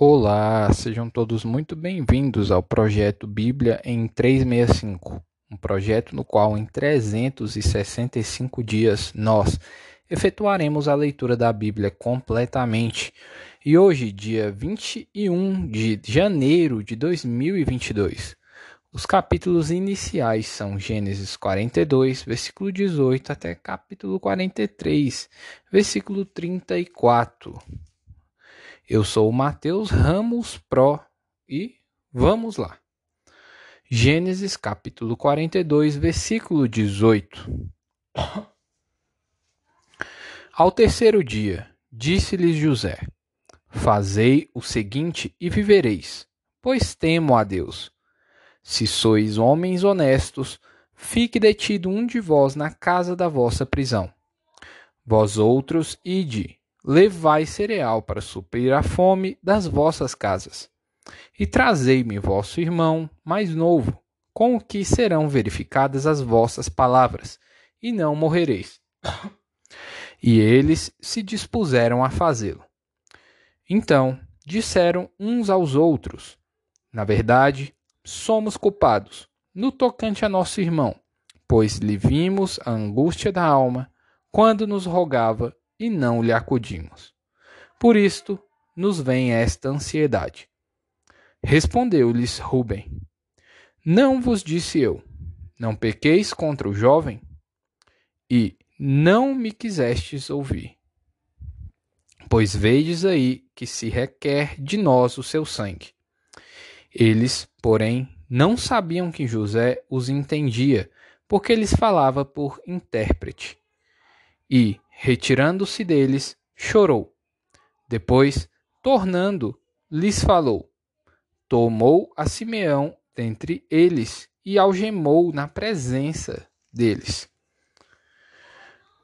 Olá, sejam todos muito bem-vindos ao projeto Bíblia em 365, um projeto no qual em 365 dias nós efetuaremos a leitura da Bíblia completamente. E hoje, dia 21 de janeiro de 2022, os capítulos iniciais são Gênesis 42, versículo 18 até capítulo 43, versículo 34. Eu sou o Mateus Ramos Pro e vamos lá. Gênesis capítulo 42, versículo 18. Ao terceiro dia, disse-lhes José: Fazei o seguinte e vivereis, pois temo a Deus. Se sois homens honestos, fique detido um de vós na casa da vossa prisão. Vós outros, ide levai cereal para suprir a fome das vossas casas. E trazei-me vosso irmão mais novo, com o que serão verificadas as vossas palavras, e não morrereis. E eles se dispuseram a fazê-lo. Então disseram uns aos outros: Na verdade, somos culpados, no tocante a nosso irmão, pois lhe vimos a angústia da alma, quando nos rogava e não lhe acudimos. Por isto nos vem esta ansiedade. Respondeu-lhes Rubem: Não vos disse eu, não pequeis contra o jovem? E não me quisestes ouvir. Pois vedes aí que se requer de nós o seu sangue. Eles, porém, não sabiam que José os entendia, porque lhes falava por intérprete. E, retirando-se deles, chorou. Depois, tornando, lhes falou. Tomou a Simeão dentre eles e algemou na presença deles.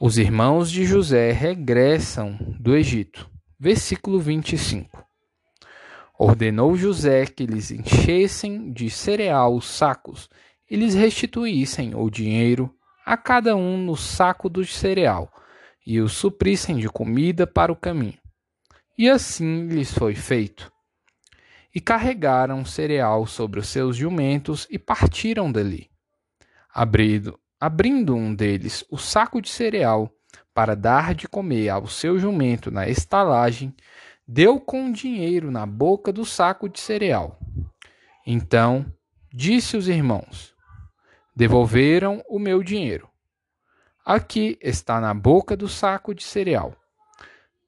Os irmãos de José regressam do Egito. Versículo 25. Ordenou José que lhes enchessem de cereal os sacos e lhes restituíssem o dinheiro a cada um no saco do cereal e os suprissem de comida para o caminho. E assim lhes foi feito. E carregaram cereal sobre os seus jumentos e partiram dali. Abrindo, abrindo um deles o saco de cereal para dar de comer ao seu jumento na estalagem, deu com dinheiro na boca do saco de cereal. Então disse os irmãos: Devolveram o meu dinheiro. Aqui está na boca do saco de cereal.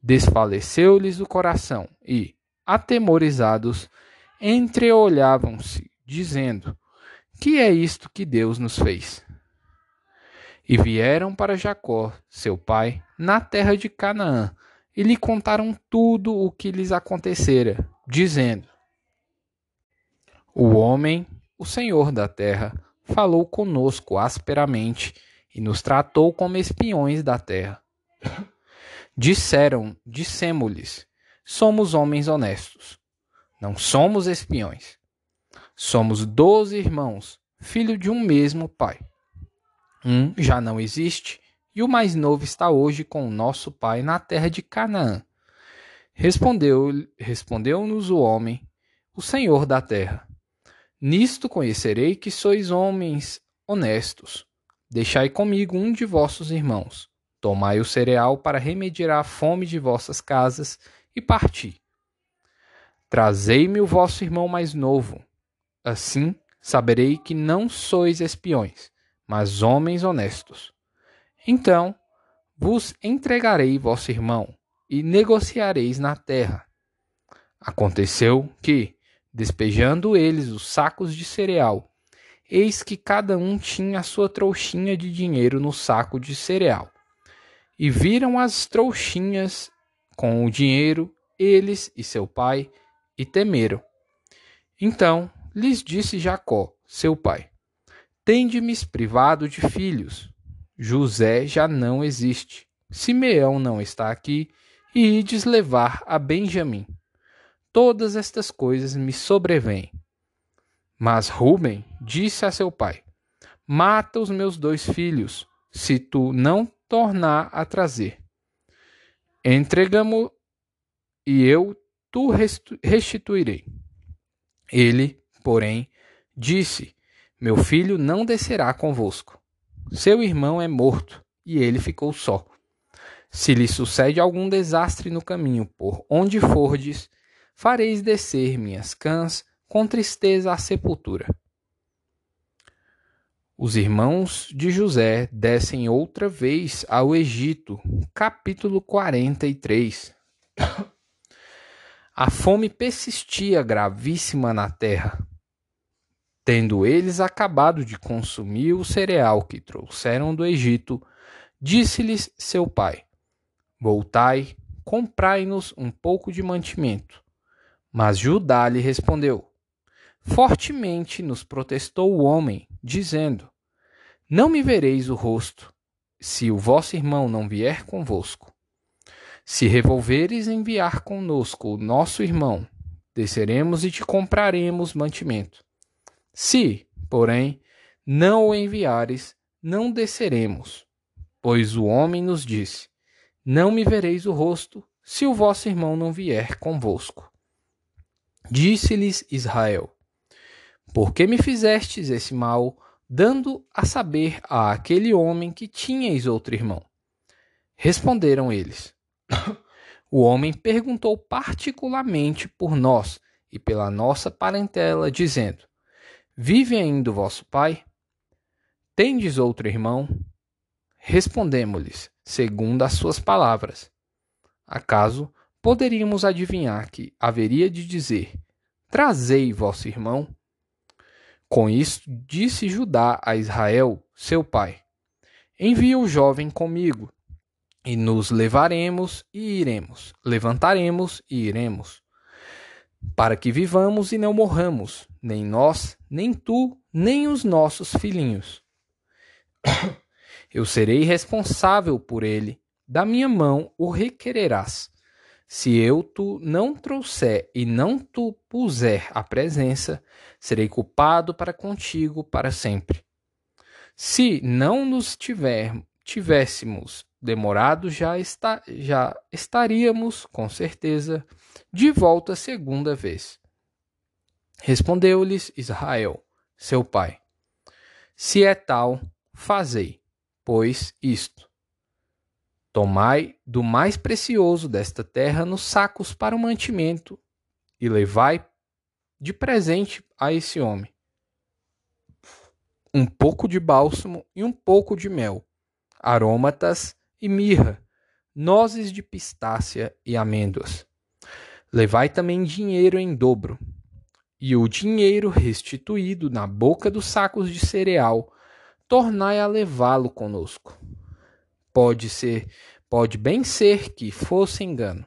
Desfaleceu-lhes o coração e, atemorizados, entreolhavam-se, dizendo: Que é isto que Deus nos fez? E vieram para Jacó, seu pai, na terra de Canaã, e lhe contaram tudo o que lhes acontecera, dizendo: O homem, o senhor da terra, falou conosco asperamente e nos tratou como espiões da terra. Disseram, dissemos-lhes, somos homens honestos, não somos espiões. Somos doze irmãos, filho de um mesmo pai. Um já não existe e o mais novo está hoje com o nosso pai na terra de Canaã. Respondeu, respondeu-nos o homem, o Senhor da terra. Nisto conhecerei que sois homens honestos. Deixai comigo um de vossos irmãos. Tomai o cereal para remediar a fome de vossas casas e parti. Trazei-me o vosso irmão mais novo. Assim saberei que não sois espiões, mas homens honestos. Então vos entregarei vosso irmão e negociareis na terra. Aconteceu que, despejando eles os sacos de cereal eis que cada um tinha a sua trouxinha de dinheiro no saco de cereal. E viram as trouxinhas com o dinheiro, eles e seu pai, e temeram. Então lhes disse Jacó, seu pai: Tende-me privado de filhos. José já não existe. Simeão não está aqui, e ides levar a Benjamim. Todas estas coisas me sobrevêm mas Ruben disse a seu pai: Mata os meus dois filhos, se tu não tornar a trazer. Entregamo e eu tu restituirei. Ele, porém, disse: Meu filho não descerá convosco. Seu irmão é morto, e ele ficou só. Se lhe sucede algum desastre no caminho por onde fordes, fareis descer minhas cãs com tristeza à sepultura. Os irmãos de José descem outra vez ao Egito, capítulo 43. A fome persistia gravíssima na terra. Tendo eles acabado de consumir o cereal que trouxeram do Egito, disse-lhes seu pai: Voltai, comprai-nos um pouco de mantimento. Mas Judá lhe respondeu: Fortemente nos protestou o homem, dizendo: Não me vereis o rosto, se o vosso irmão não vier convosco. Se revolveres enviar conosco o nosso irmão, desceremos e te compraremos mantimento. Se, porém, não o enviares, não desceremos. Pois o homem nos disse: Não me vereis o rosto, se o vosso irmão não vier convosco. Disse-lhes Israel: por que me fizestes esse mal, dando a saber a aquele homem que tinhais outro irmão? Responderam eles. o homem perguntou particularmente por nós e pela nossa parentela, dizendo: Vive ainda o vosso pai? Tendes outro irmão? Respondemos-lhes, segundo as suas palavras. Acaso poderíamos adivinhar que haveria de dizer: Trazei vosso irmão? Com isso, disse Judá a Israel, seu pai: Envia o jovem comigo, e nos levaremos e iremos, levantaremos e iremos, para que vivamos e não morramos, nem nós, nem tu, nem os nossos filhinhos. Eu serei responsável por ele, da minha mão o requererás. Se eu tu não trouxer e não tu puser a presença, serei culpado para contigo para sempre. Se não nos tiver, tivéssemos demorado, já, está, já estaríamos, com certeza, de volta segunda vez. Respondeu-lhes Israel, seu pai: Se é tal, fazei, pois isto Tomai do mais precioso desta terra nos sacos para o mantimento, e levai de presente a esse homem um pouco de bálsamo e um pouco de mel, aromatas e mirra, nozes de pistácia e amêndoas. Levai também dinheiro em dobro, e o dinheiro restituído na boca dos sacos de cereal, tornai a levá-lo conosco pode ser, pode bem ser que fosse engano.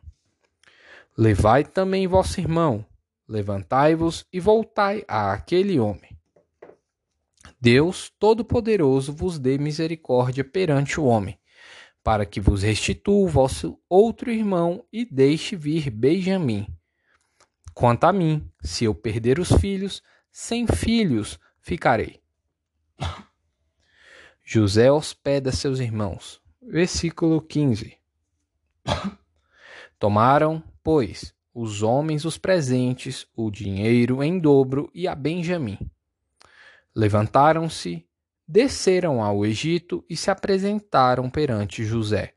Levai também vosso irmão, levantai-vos e voltai a aquele homem. Deus Todo-Poderoso vos dê misericórdia perante o homem, para que vos restitua o vosso outro irmão e deixe vir Benjamim. Quanto a mim, se eu perder os filhos, sem filhos ficarei. José hospeda seus irmãos. Versículo 15. Tomaram, pois, os homens os presentes, o dinheiro em dobro e a Benjamim. Levantaram-se, desceram ao Egito e se apresentaram perante José.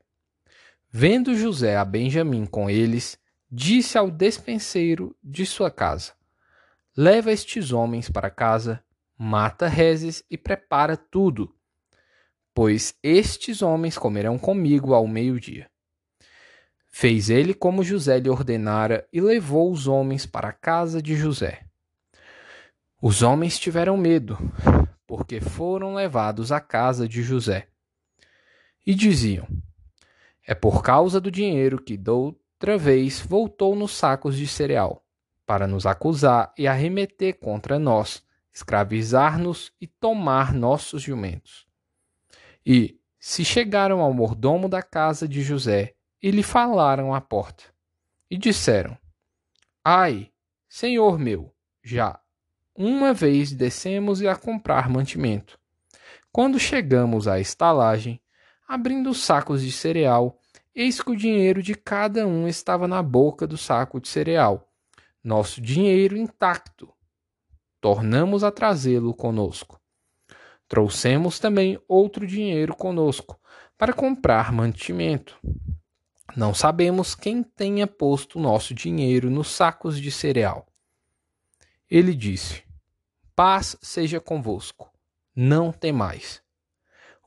Vendo José a Benjamim com eles, disse ao despenseiro de sua casa: Leva estes homens para casa, mata rezes e prepara tudo pois estes homens comerão comigo ao meio-dia. Fez ele como José lhe ordenara e levou os homens para a casa de José. Os homens tiveram medo, porque foram levados à casa de José. E diziam: É por causa do dinheiro que doutra vez voltou nos sacos de cereal, para nos acusar e arremeter contra nós, escravizar-nos e tomar nossos jumentos. E se chegaram ao mordomo da casa de José e lhe falaram à porta. E disseram: Ai, senhor meu, já uma vez descemos a comprar mantimento. Quando chegamos à estalagem, abrindo os sacos de cereal, eis que o dinheiro de cada um estava na boca do saco de cereal, nosso dinheiro intacto. Tornamos a trazê-lo conosco. Trouxemos também outro dinheiro conosco para comprar mantimento. Não sabemos quem tenha posto nosso dinheiro nos sacos de cereal. Ele disse: Paz seja convosco, não temais.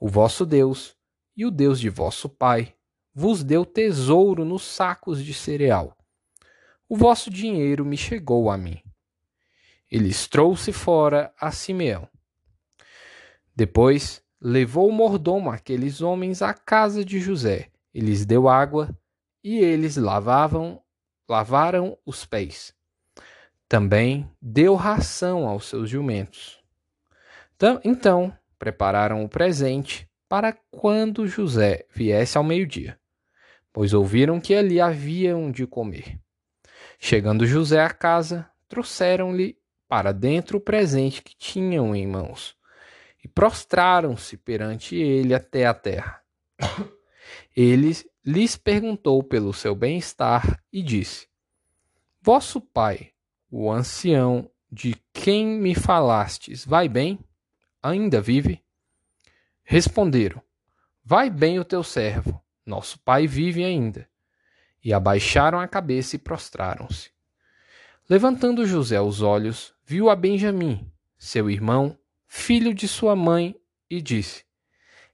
O vosso Deus e o Deus de vosso Pai vos deu tesouro nos sacos de cereal. O vosso dinheiro me chegou a mim. Eles trouxe fora a Simeão. Depois levou o mordomo aqueles homens à casa de José e lhes deu água, e eles lavavam, lavaram os pés. Também deu ração aos seus jumentos. Então prepararam o presente para quando José viesse ao meio-dia, pois ouviram que ali haviam de comer. Chegando José à casa, trouxeram-lhe para dentro o presente que tinham em mãos, e prostraram-se perante ele até a terra. Ele lhes perguntou pelo seu bem-estar e disse: Vosso pai, o ancião de quem me falastes, vai bem? Ainda vive? Responderam: Vai bem o teu servo, nosso pai vive ainda. E abaixaram a cabeça e prostraram-se. Levantando José os olhos, viu a Benjamim, seu irmão, filho de sua mãe, e disse: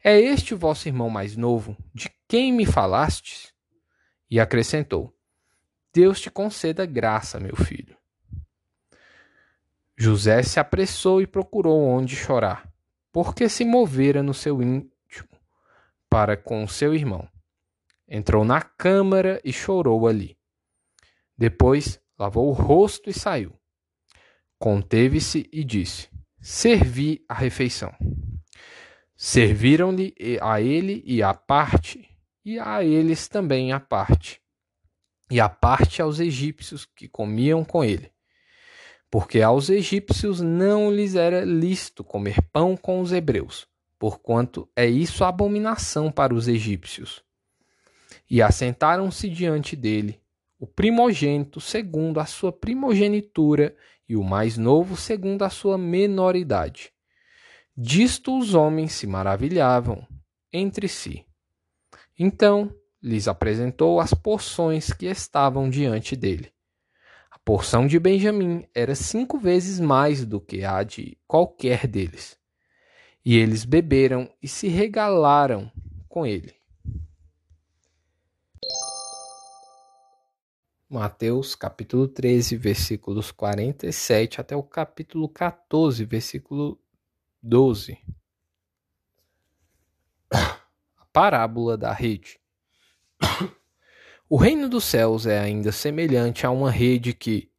É este o vosso irmão mais novo, de quem me falastes? E acrescentou: Deus te conceda graça, meu filho. José se apressou e procurou onde chorar porque se movera no seu íntimo para com seu irmão. Entrou na câmara e chorou ali. Depois lavou o rosto e saiu. Conteve-se e disse: Servi a refeição. Serviram-lhe a ele e a parte, e a eles também a parte, e a parte aos egípcios que comiam com ele porque aos egípcios não lhes era lícito comer pão com os hebreus, porquanto é isso abominação para os egípcios. E assentaram-se diante dele, o primogênito segundo a sua primogenitura e o mais novo segundo a sua menoridade. Disto os homens se maravilhavam entre si. Então lhes apresentou as porções que estavam diante dele porção de Benjamim era cinco vezes mais do que a de qualquer deles. E eles beberam e se regalaram com ele. Mateus capítulo 13, versículos 47 até o capítulo 14, versículo 12. A parábola da rede. O reino dos céus é ainda semelhante a uma rede que,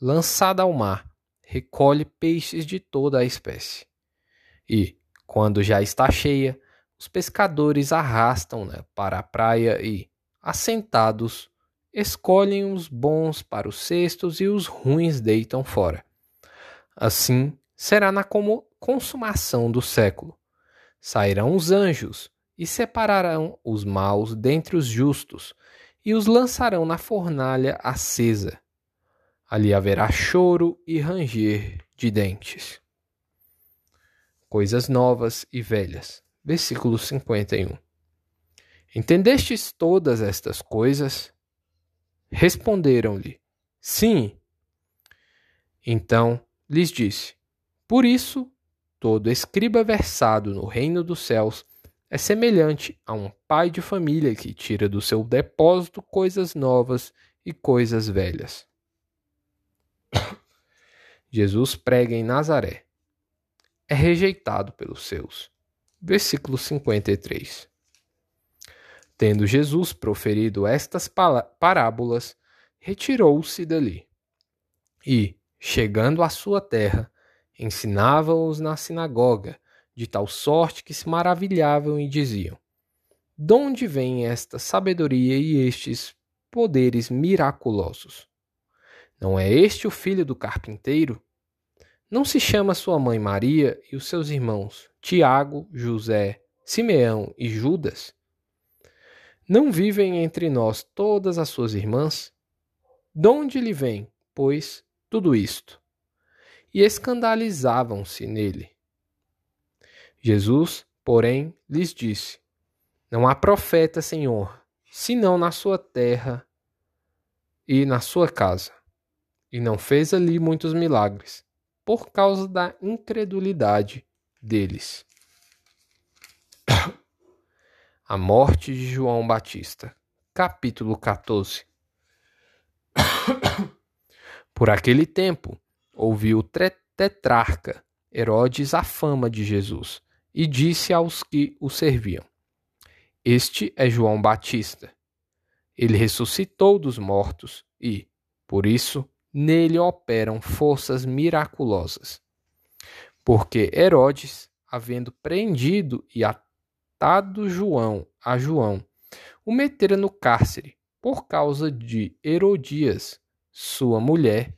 lançada ao mar, recolhe peixes de toda a espécie. E, quando já está cheia, os pescadores arrastam-na para a praia e, assentados, escolhem os bons para os cestos e os ruins deitam fora. Assim será na consumação do século. Sairão os anjos e separarão os maus dentre os justos e os lançarão na fornalha acesa. Ali haverá choro e ranger de dentes. Coisas novas e velhas. Versículo 51. Entendestes todas estas coisas? Responderam-lhe: Sim. Então lhes disse: Por isso, todo escriba versado no reino dos céus é semelhante a um pai de família que tira do seu depósito coisas novas e coisas velhas. Jesus prega em Nazaré. É rejeitado pelos seus. Versículo 53. Tendo Jesus proferido estas parábolas, retirou-se dali. E, chegando à sua terra, ensinava-os na sinagoga de tal sorte que se maravilhavam e diziam: De onde vem esta sabedoria e estes poderes miraculosos? Não é este o filho do carpinteiro? Não se chama sua mãe Maria e os seus irmãos Tiago, José, Simeão e Judas? Não vivem entre nós todas as suas irmãs? De onde lhe vem, pois, tudo isto? E escandalizavam-se nele. Jesus, porém, lhes disse: Não há profeta, Senhor, senão na sua terra e na sua casa. E não fez ali muitos milagres, por causa da incredulidade deles. A morte de João Batista, capítulo 14. Por aquele tempo, ouviu o tetrarca Herodes a fama de Jesus e disse aos que o serviam: Este é João Batista. Ele ressuscitou dos mortos e, por isso, nele operam forças miraculosas. Porque Herodes, havendo prendido e atado João a João, o metera no cárcere por causa de Herodias, sua mulher,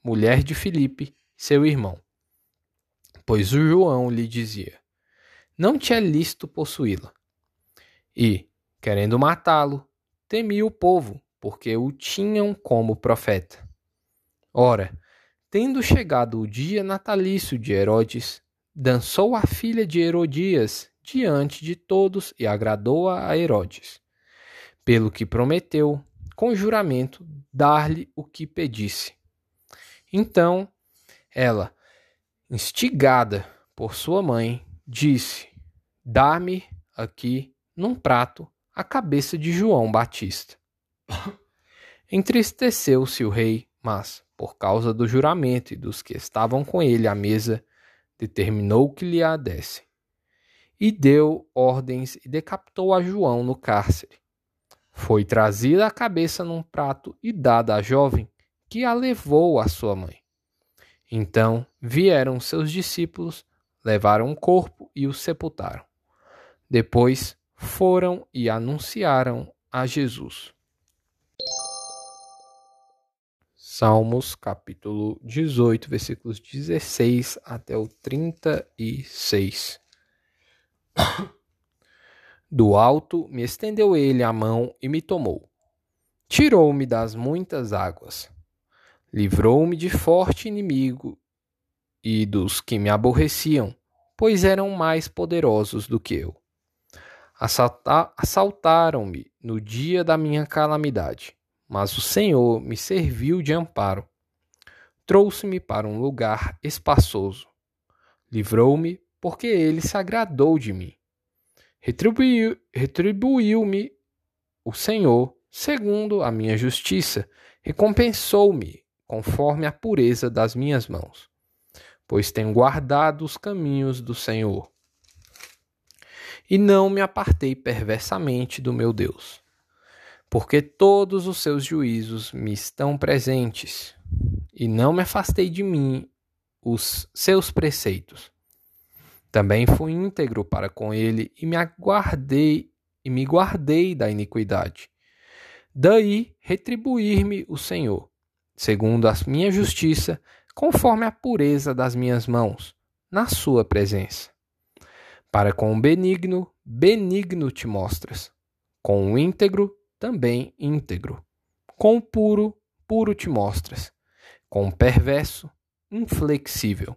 mulher de Filipe, seu irmão. Pois o João lhe dizia: Não te é lícito possuí-la. E, querendo matá-lo, temia o povo, porque o tinham como profeta. Ora, tendo chegado o dia natalício de Herodes, dançou a filha de Herodias diante de todos e agradou a Herodes, pelo que prometeu, com juramento, dar-lhe o que pedisse. Então ela, instigada por sua mãe, disse: Dá-me aqui, num prato, a cabeça de João Batista. Entristeceu-se o rei, mas, por causa do juramento e dos que estavam com ele à mesa, determinou que lhe a desse e deu ordens e decapitou a João no cárcere. Foi trazida a cabeça num prato e dada à jovem, que a levou à sua mãe. Então vieram seus discípulos, levaram o corpo e o sepultaram. Depois foram e anunciaram a Jesus. Salmos capítulo 18, versículos 16 até o 36. Do alto me estendeu ele a mão e me tomou. Tirou-me das muitas águas. Livrou-me de forte inimigo e dos que me aborreciam, pois eram mais poderosos do que eu. Assaltaram-me no dia da minha calamidade, mas o Senhor me serviu de amparo. Trouxe-me para um lugar espaçoso. Livrou-me porque ele se agradou de mim. Retribuiu-me retribuiu o Senhor segundo a minha justiça, recompensou-me conforme a pureza das minhas mãos, pois tenho guardado os caminhos do Senhor. E não me apartei perversamente do meu Deus, porque todos os seus juízos me estão presentes, e não me afastei de mim os seus preceitos. Também fui íntegro para com ele e me aguardei e me guardei da iniquidade. Daí retribuir-me o Senhor, segundo a minha justiça, conforme a pureza das minhas mãos, na sua presença. Para com o benigno, benigno te mostras. Com o íntegro, também íntegro. Com o puro, puro te mostras. Com o perverso, inflexível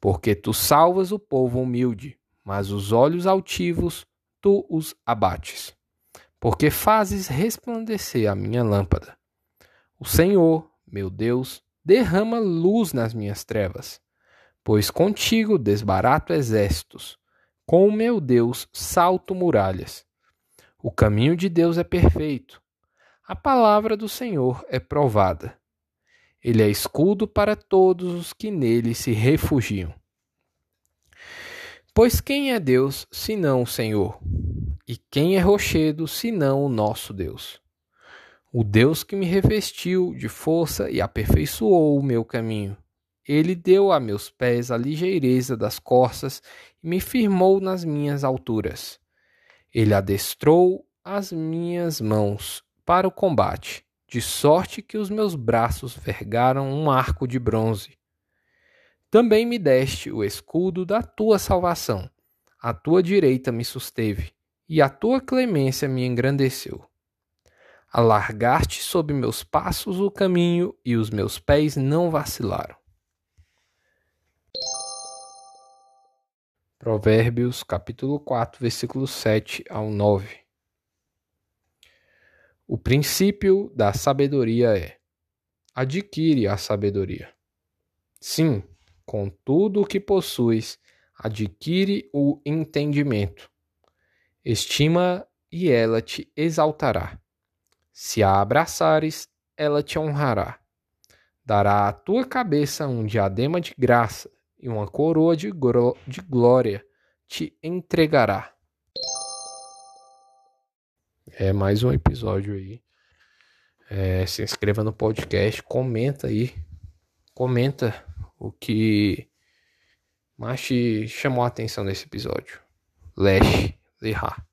porque tu salvas o povo humilde, mas os olhos altivos tu os abates. Porque fazes resplandecer a minha lâmpada. O Senhor, meu Deus, derrama luz nas minhas trevas, pois contigo desbarato exércitos, com o meu Deus salto muralhas. O caminho de Deus é perfeito, a palavra do Senhor é provada. Ele é escudo para todos os que nele se refugiam. Pois quem é Deus senão o Senhor? E quem é rochedo senão o nosso Deus? O Deus que me revestiu de força e aperfeiçoou o meu caminho. Ele deu a meus pés a ligeireza das corças e me firmou nas minhas alturas. Ele adestrou as minhas mãos para o combate de sorte que os meus braços vergaram um arco de bronze. Também me deste o escudo da tua salvação, a tua direita me susteve, e a tua clemência me engrandeceu. Alargaste sob meus passos o caminho e os meus pés não vacilaram. Provérbios capítulo 4, versículos 7 ao 9. O princípio da sabedoria é: adquire a sabedoria. Sim, com tudo o que possuis, adquire o entendimento. Estima e ela te exaltará. Se a abraçares, ela te honrará. Dará à tua cabeça um diadema de graça e uma coroa de, de glória te entregará. É mais um episódio aí. É, se inscreva no podcast, comenta aí. Comenta o que mais te chamou a atenção nesse episódio. Lash Lehar.